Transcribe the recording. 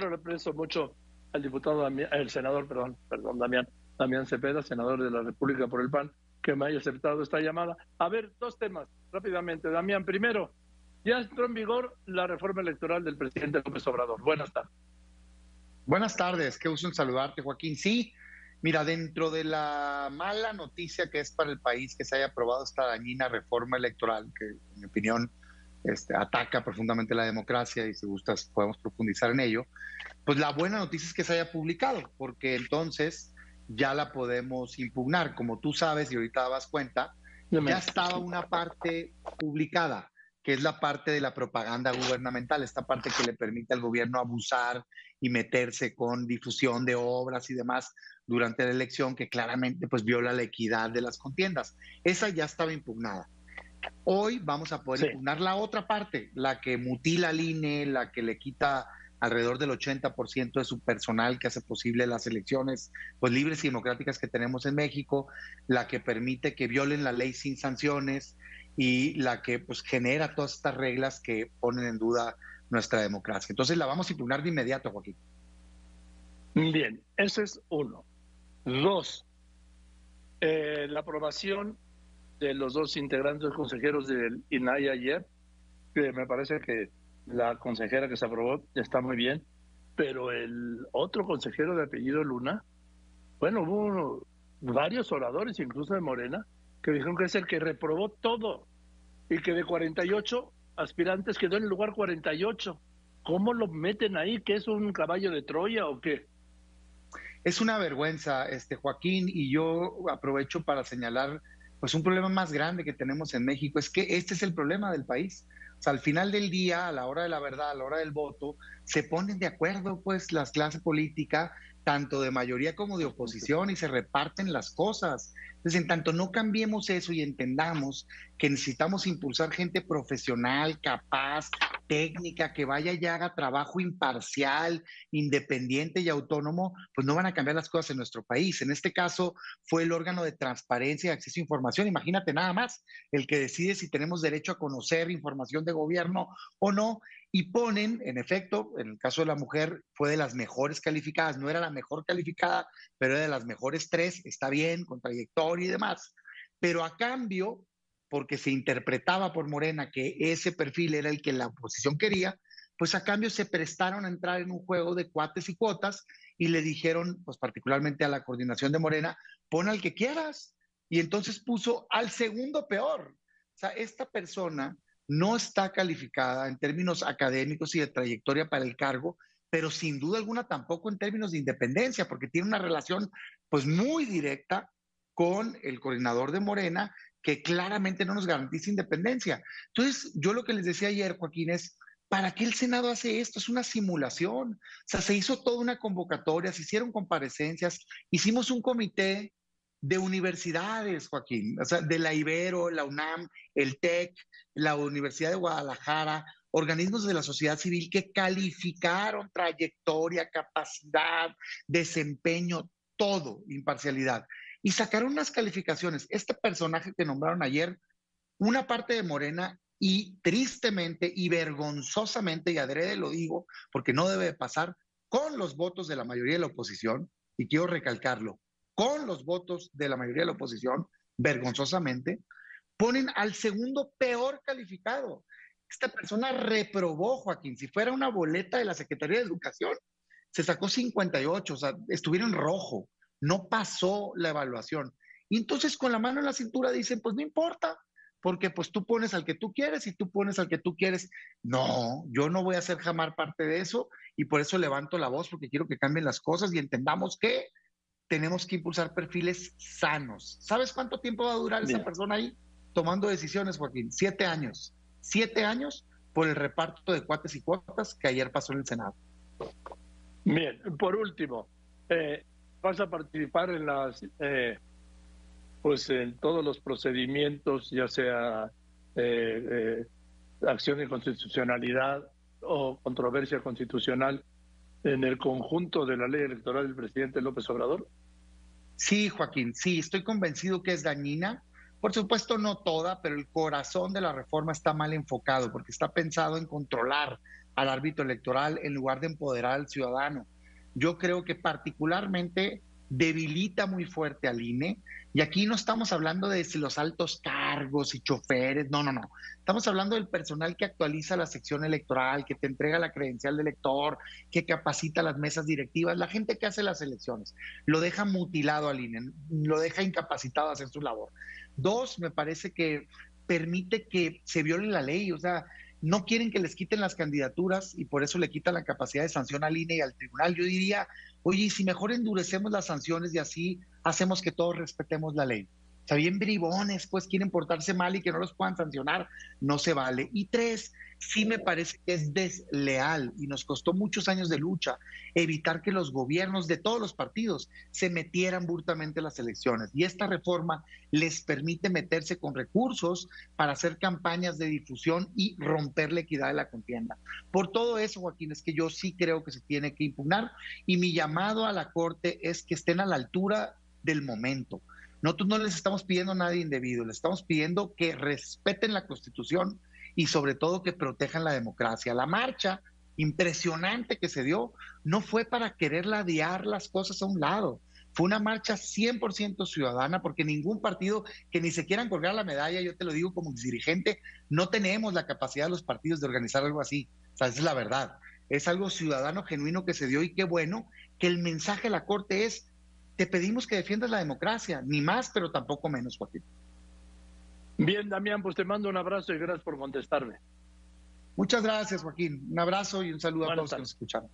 le aprecio mucho al diputado, el senador, perdón, perdón, Damián, Damián Cepeda, senador de la República por el PAN, que me haya aceptado esta llamada. A ver, dos temas rápidamente. Damián, primero, ya entró en vigor la reforma electoral del presidente López Obrador. Buenas tardes. Buenas tardes, qué gusto en saludarte, Joaquín. Sí, mira, dentro de la mala noticia que es para el país que se haya aprobado esta dañina reforma electoral, que en mi opinión este, ataca profundamente la democracia y si gustas podemos profundizar en ello, pues la buena noticia es que se haya publicado, porque entonces ya la podemos impugnar. Como tú sabes y ahorita dabas cuenta, ya estaba una parte publicada, que es la parte de la propaganda gubernamental, esta parte que le permite al gobierno abusar y meterse con difusión de obras y demás durante la elección que claramente pues viola la equidad de las contiendas. Esa ya estaba impugnada. Hoy vamos a poder impugnar la otra parte, la que mutila al INE, la que le quita alrededor del 80% de su personal que hace posible las elecciones pues, libres y democráticas que tenemos en México, la que permite que violen la ley sin sanciones y la que pues, genera todas estas reglas que ponen en duda nuestra democracia. Entonces la vamos a impugnar de inmediato, Joaquín. Bien, ese es uno. Dos, eh, la aprobación de los dos integrantes consejeros del INAI ayer, que me parece que la consejera que se aprobó está muy bien, pero el otro consejero de apellido Luna, bueno, hubo varios oradores, incluso de Morena, que dijeron que es el que reprobó todo y que de 48 aspirantes quedó en el lugar 48. ¿Cómo lo meten ahí? ¿Que es un caballo de Troya o qué? Es una vergüenza, este Joaquín, y yo aprovecho para señalar pues un problema más grande que tenemos en México es que este es el problema del país. O sea, al final del día, a la hora de la verdad, a la hora del voto, se ponen de acuerdo pues las clases políticas, tanto de mayoría como de oposición, y se reparten las cosas. Entonces, en tanto no cambiemos eso y entendamos que necesitamos impulsar gente profesional, capaz, técnica, que vaya y haga trabajo imparcial, independiente y autónomo, pues no van a cambiar las cosas en nuestro país. En este caso fue el órgano de transparencia y acceso a información. Imagínate nada más, el que decide si tenemos derecho a conocer información de gobierno o no y ponen, en efecto, en el caso de la mujer, fue de las mejores calificadas, no era la mejor calificada, pero era de las mejores tres, está bien, con trayectoria y demás. Pero a cambio, porque se interpretaba por Morena que ese perfil era el que la oposición quería, pues a cambio se prestaron a entrar en un juego de cuates y cuotas y le dijeron, pues particularmente a la coordinación de Morena, pon al que quieras. Y entonces puso al segundo peor. O sea, esta persona no está calificada en términos académicos y de trayectoria para el cargo, pero sin duda alguna tampoco en términos de independencia, porque tiene una relación pues muy directa con el coordinador de Morena, que claramente no nos garantiza independencia. Entonces, yo lo que les decía ayer, Joaquín, es, ¿para qué el Senado hace esto? Es una simulación. O sea, se hizo toda una convocatoria, se hicieron comparecencias, hicimos un comité de universidades, Joaquín, o sea, de la Ibero, la UNAM, el TEC, la Universidad de Guadalajara, organismos de la sociedad civil que calificaron trayectoria, capacidad, desempeño, todo, imparcialidad. Y sacaron unas calificaciones. Este personaje que nombraron ayer, una parte de Morena, y tristemente y vergonzosamente, y adrede lo digo, porque no debe pasar, con los votos de la mayoría de la oposición, y quiero recalcarlo, con los votos de la mayoría de la oposición, vergonzosamente, ponen al segundo peor calificado. Esta persona reprobó, Joaquín, si fuera una boleta de la Secretaría de Educación, se sacó 58, o sea, estuvieron rojo, no pasó la evaluación. Y entonces con la mano en la cintura dicen, pues no importa, porque pues tú pones al que tú quieres y tú pones al que tú quieres. No, yo no voy a ser jamás parte de eso y por eso levanto la voz porque quiero que cambien las cosas y entendamos que tenemos que impulsar perfiles sanos. ¿Sabes cuánto tiempo va a durar esa persona ahí tomando decisiones, Joaquín? Siete años. Siete años por el reparto de cuates y cuotas que ayer pasó en el Senado. Bien, por último, eh, vas a participar en las, eh, pues en todos los procedimientos, ya sea eh, acción de constitucionalidad o controversia constitucional en el conjunto de la ley electoral del presidente López Obrador? Sí, Joaquín, sí, estoy convencido que es dañina. Por supuesto, no toda, pero el corazón de la reforma está mal enfocado porque está pensado en controlar al árbitro electoral en lugar de empoderar al ciudadano. Yo creo que particularmente debilita muy fuerte al INE. Y aquí no estamos hablando de los altos cargos y choferes, no, no, no. Estamos hablando del personal que actualiza la sección electoral, que te entrega la credencial de elector, que capacita las mesas directivas, la gente que hace las elecciones. Lo deja mutilado al INE, lo deja incapacitado a hacer su labor. Dos, me parece que permite que se viole la ley, o sea, no quieren que les quiten las candidaturas y por eso le quitan la capacidad de sanción al INE y al tribunal. Yo diría, oye, si mejor endurecemos las sanciones y así hacemos que todos respetemos la ley. O sea, bien bribones, pues quieren portarse mal y que no los puedan sancionar, no se vale. Y tres, sí me parece que es desleal y nos costó muchos años de lucha evitar que los gobiernos de todos los partidos se metieran burtamente en las elecciones. Y esta reforma les permite meterse con recursos para hacer campañas de difusión y romper la equidad de la contienda. Por todo eso, Joaquín, es que yo sí creo que se tiene que impugnar y mi llamado a la Corte es que estén a la altura del momento nosotros no les estamos pidiendo nada indebido, les estamos pidiendo que respeten la Constitución y sobre todo que protejan la democracia. La marcha impresionante que se dio no fue para querer ladear las cosas a un lado. Fue una marcha 100% ciudadana porque ningún partido que ni se quieran colgar la medalla, yo te lo digo como dirigente, no tenemos la capacidad de los partidos de organizar algo así. O esa es la verdad. Es algo ciudadano genuino que se dio y qué bueno que el mensaje de la Corte es te pedimos que defiendas la democracia, ni más, pero tampoco menos, Joaquín. Bien, Damián, pues te mando un abrazo y gracias por contestarme. Muchas gracias, Joaquín. Un abrazo y un saludo a todos que nos escucharon.